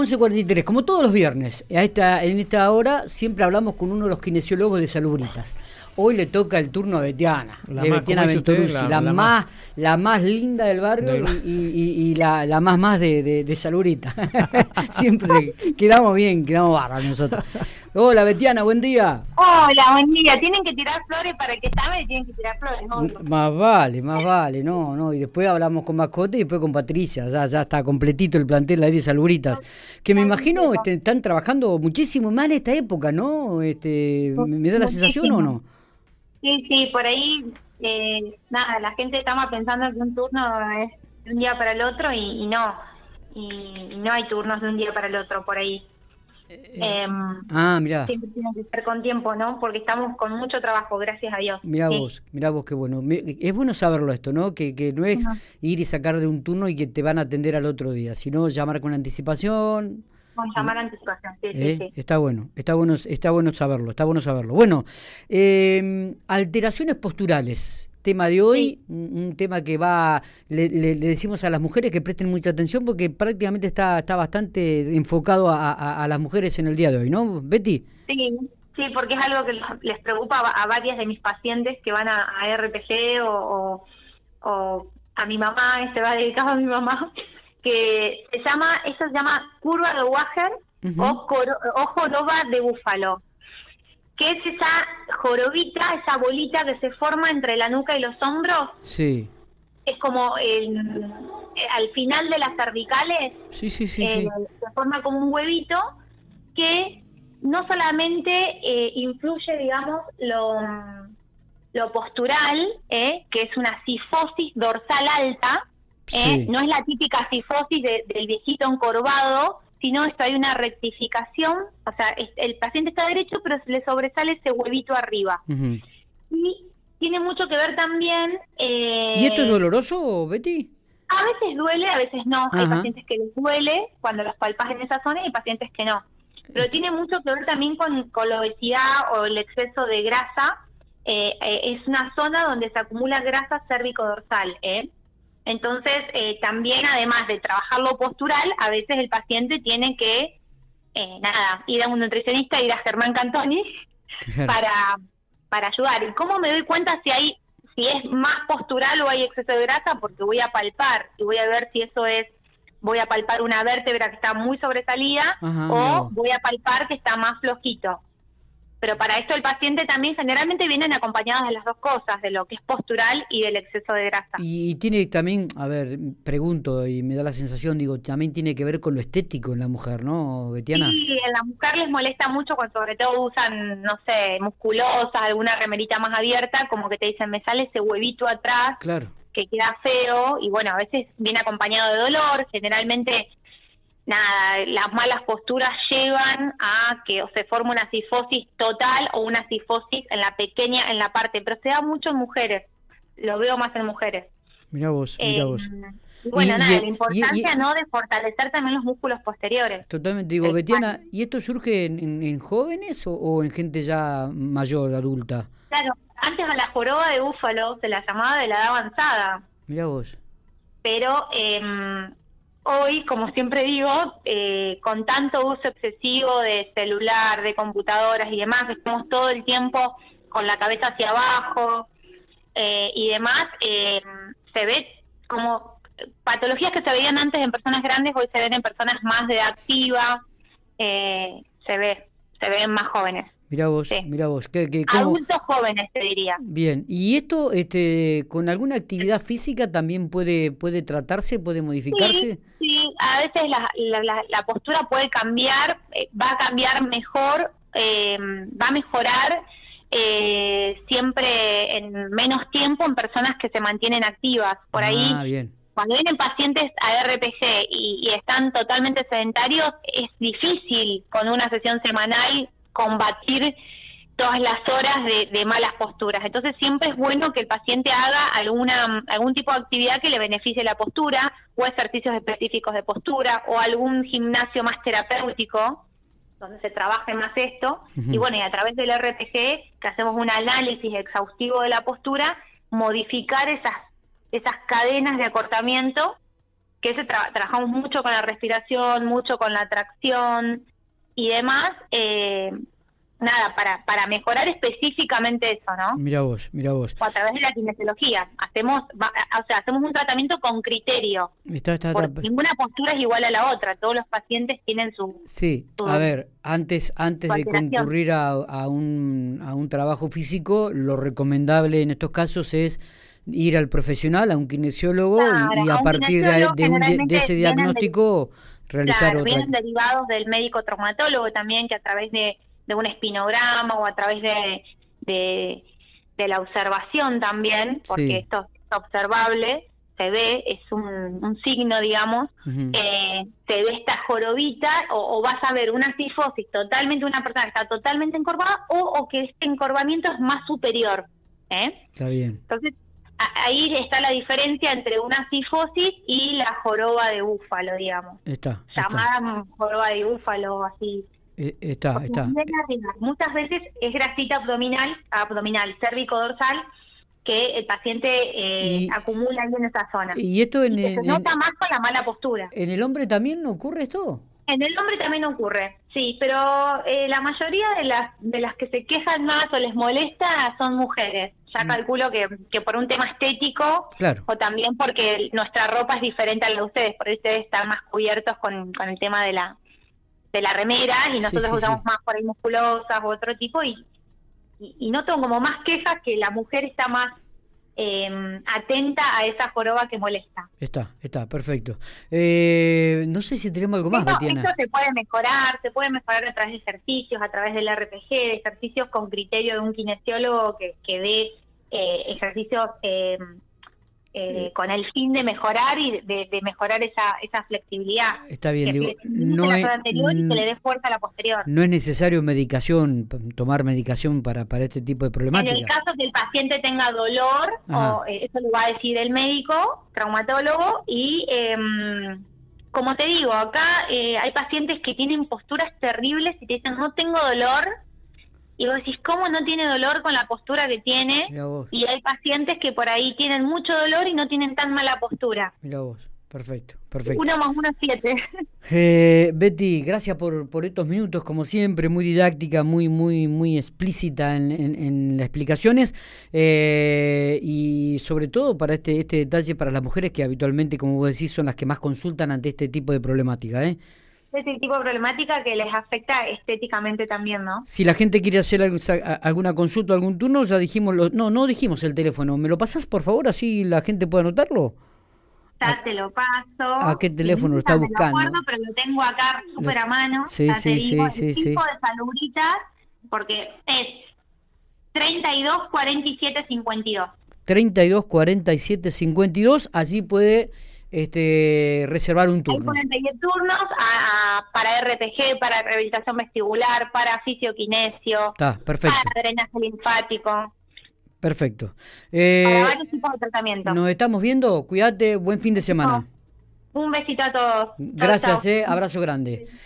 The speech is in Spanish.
11.43, como todos los viernes, a esta, en esta hora siempre hablamos con uno de los kinesiólogos de Salubritas. Hoy le toca el turno a Betiana, La de más- Betiana. Venturuzzi, La- la, la más, la más linda del barrio Del- y, y- y la, la más más de, de, de siempre quedamos bien, quedamos barras nosotros. Hola Betiana, buen día. Hola, buen día. Tienen que tirar flores para el que sabe, tienen que tirar flores. ¿no? Más vale, más vale, no, no. Y después hablamos con Mascote y después con Patricia. Ya, ya está completito el plantel ahí de Salubritas. Que me imagino este, están trabajando muchísimo más en esta época, ¿no? Este, ¿Me da la sensación o no? Sí, sí, por ahí, eh, nada, la gente estaba pensando que un turno es de un día para el otro y, y no. Y, y no hay turnos de un día para el otro por ahí. Em, Ah, mirá. siempre tiene que ser con tiempo, ¿no? Porque estamos con mucho trabajo, gracias a Dios. Mirá Sí. vos, mirá vos qué bueno. Es bueno saberlo esto, ¿no? Que, que no es ir y sacar de un turno y que te van a atender al otro día, sino llamar con anticipación. Con llamar a anticipación, sí, ¿eh? sí, sí. Está bueno, está bueno, está bueno saberlo, está bueno saberlo. Bueno, eh, alteraciones posturales, tema de hoy, un, un tema que va, le, le- le decimos a las mujeres que presten mucha atención porque prácticamente está, está bastante enfocado a, a- a las mujeres en el día de hoy, ¿no, Betty? Sí, sí, porque es algo que les preocupa a, a varias de mis pacientes que van a, a RPG o, o, o a mi mamá, este va dedicado a mi mamá, que se llama, eso se llama curva de Wager o, coro- o joroba de búfalo, que es esa jorobita, esa bolita que se forma entre la nuca y los hombros, Sí, es como el- al final de las cervicales, sí, sí, sí, eh, sí. se forma como un huevito que no solamente eh, influye, digamos, lo, lo postural, eh, que es una cifosis dorsal alta, eh, Sí. no es la típica cifosis de- del viejito encorvado, sino esto hay una rectificación, o sea, es- el paciente está derecho, pero se le sobresale ese huevito arriba. Y tiene mucho que ver también... eh, ¿Y esto es doloroso, Betty? a veces duele, a veces no. Hay pacientes que les duele cuando los palpas en esa zona y hay pacientes que no. Pero tiene mucho que ver también con, con la obesidad o el exceso de grasa. Eh, eh, es una zona donde se acumula grasa cérvico-dorsal. ¿eh? Entonces, eh, también además de trabajar lo postural, a veces el paciente tiene que, eh, nada, ir a un nutricionista, ir a Germán Cantoni Claro. para, para ayudar. ¿Y cómo me doy cuenta si hay si es más postural o hay exceso de grasa? Porque voy a palpar y voy a ver si eso es, voy a palpar una vértebra que está muy sobresalida Ajá, o voy a palpar que está más flojito. Pero para esto el paciente también generalmente vienen acompañados de las dos cosas, de lo que es postural y del exceso de grasa. Y, y tiene también, a ver, pregunto y me da la sensación, digo, también tiene que ver con lo estético en la mujer, ¿no, Betiana? Sí, en la mujer les molesta mucho cuando sobre todo usan, no sé, musculosas, alguna remerita más abierta, como que te dicen, me sale ese huevito atrás Claro. que queda feo y bueno, a veces viene acompañado de dolor, generalmente nada, las malas posturas llevan a que o se forme una cifosis total o una cifosis en la pequeña, en la parte, pero se da mucho en mujeres, lo veo más en mujeres. Mirá vos, mirá Eh, vos. y bueno, Y- nada, y- la importancia y- no de fortalecer también los músculos posteriores. Totalmente, digo. Betiana, ¿y esto surge en, en- en jóvenes o, o en gente ya mayor, adulta? Claro, antes a la joroba de búfalo se la llamaba de la edad avanzada, Mirá vos. pero eh, hoy, como siempre digo, eh, con tanto uso excesivo de celular, de computadoras y demás, estamos todo el tiempo con la cabeza hacia abajo eh, y demás, eh, se ve como patologías que se veían antes en personas grandes, hoy se ven en personas más de activa, eh, se ve, se ven más jóvenes. Mirá vos, Sí. mirá vos. ¿Qué, qué- cómo? Adultos jóvenes, te diría. Bien, ¿y esto este, con alguna actividad física también puede, puede tratarse, puede modificarse? Sí, sí, a veces la, la, la- la postura puede cambiar, eh, va a cambiar mejor, eh, va a mejorar eh, siempre en menos tiempo en personas que se mantienen activas. Por ahí, Ah, bien. cuando vienen pacientes a RPG y, y están totalmente sedentarios, es difícil con una sesión semanal combatir todas las horas de, de malas posturas. Entonces siempre es bueno que el paciente haga alguna algún tipo de actividad que le beneficie la postura o ejercicios específicos de postura o algún gimnasio más terapéutico donde se trabaje más esto. Y bueno, y a través del RPG, que hacemos un análisis exhaustivo de la postura, modificar esas, esas cadenas de acortamiento que ese trabajamos mucho con la respiración, mucho con la tracción y demás. Eh, nada, para, para mejorar específicamente eso, ¿no? Mira vos, mira vos. O a través de la kinesiología. Hacemos, o sea, hacemos un tratamiento con criterio. Está, está, ninguna postura es igual a la otra. Todos los pacientes tienen su... Sí, a ver, antes, antes de concurrir a, a, un, a un trabajo físico, lo recomendable en estos casos es ir al profesional, a un kinesiólogo y, a, partir de, de, ese diagnóstico realizar claro, Vienen derivados del médico traumatólogo también, que a través de de un espinograma o a través de, de, la observación también, porque esto es observable, se ve, es un, signo, digamos, eh, se ve esta jorobita o, vas a ver una cifosis totalmente, una persona que está totalmente encorvada o, o que este encorvamiento es más superior. ¿eh? Está bien. Entonces, ahí está la diferencia entre una cifosis y la joroba de búfalo, digamos. Está. Llamada joroba de búfalo, así eh, está, está. Muchas veces es grasita abdominal, abdominal, cérvico-dorsal, que el paciente eh, acumula ahí en esa zona. ¿Y esto en, se nota más con la mala postura. ¿En el hombre también ocurre esto? En el hombre también ocurre, sí, pero eh, la mayoría de las de las que se quejan más o les molesta son mujeres. Ya mm. calculo que, que por un tema estético claro. o también porque nuestra ropa es diferente a la de ustedes, por ustedes están más cubiertos con, con el tema de la de la remera y nosotros usamos más por ahí musculosas u otro tipo y, y, no tengo como más quejas que la mujer está más em, atenta a esa joroba que molesta. Está, está, perfecto. Eh, no sé si tenemos algo más, esto, Esto se puede mejorar, se puede mejorar a través de ejercicios, a través del RPG, de ejercicios con criterio de un kinesiólogo que, que dé eh, ejercicios... Eh, eh, con el fin de mejorar y de, mejorar esa, esa flexibilidad. Está bien, digo, no es, anterior y que le dé fuerza a la posterior. No es necesario medicación, tomar medicación para, para este tipo de problemáticas. En el caso que el paciente tenga dolor, o, eh, eso lo va a decir el médico, traumatólogo, y em, como te digo, acá eh, hay pacientes que tienen posturas terribles y te dicen, no tengo dolor, y vos decís, ¿cómo no tiene dolor con la postura que tiene? Y hay pacientes que por ahí tienen mucho dolor y no tienen tan mala postura. Mira vos, perfecto, perfecto. Uno más uno siete. Eh, Betty, gracias por, por estos minutos, como siempre, muy didáctica, muy, muy, muy explícita en, en, las explicaciones eh, y sobre todo para este, este detalle para las mujeres que habitualmente, como vos decís, son las que más consultan ante este tipo de problemática, ¿eh? Ese tipo de problemática que les afecta estéticamente también, ¿no? Si la gente quiere hacer alguna consulta, algún turno, ya dijimos, lo, no, no dijimos el teléfono. ¿Me lo pasas, por favor, así la gente puede anotarlo? Ya te lo paso. ¿A qué teléfono lo está buscando? No pero lo tengo acá súper a mano. Sí, sí, sí, sí, sí. tipo de salubritas, porque es 32 47 52. 32 47 52, allí puede este, reservar un turno. Hay 10 turnos para RPG, para rehabilitación vestibular, para fisioquinesio, Está, perfecto. para drenaje linfático. Perfecto. Eh, para varios tipos de tratamiento. Nos estamos viendo, cuídate, buen fin de semana. Un besito a todos. Gracias, Eh, abrazo grande.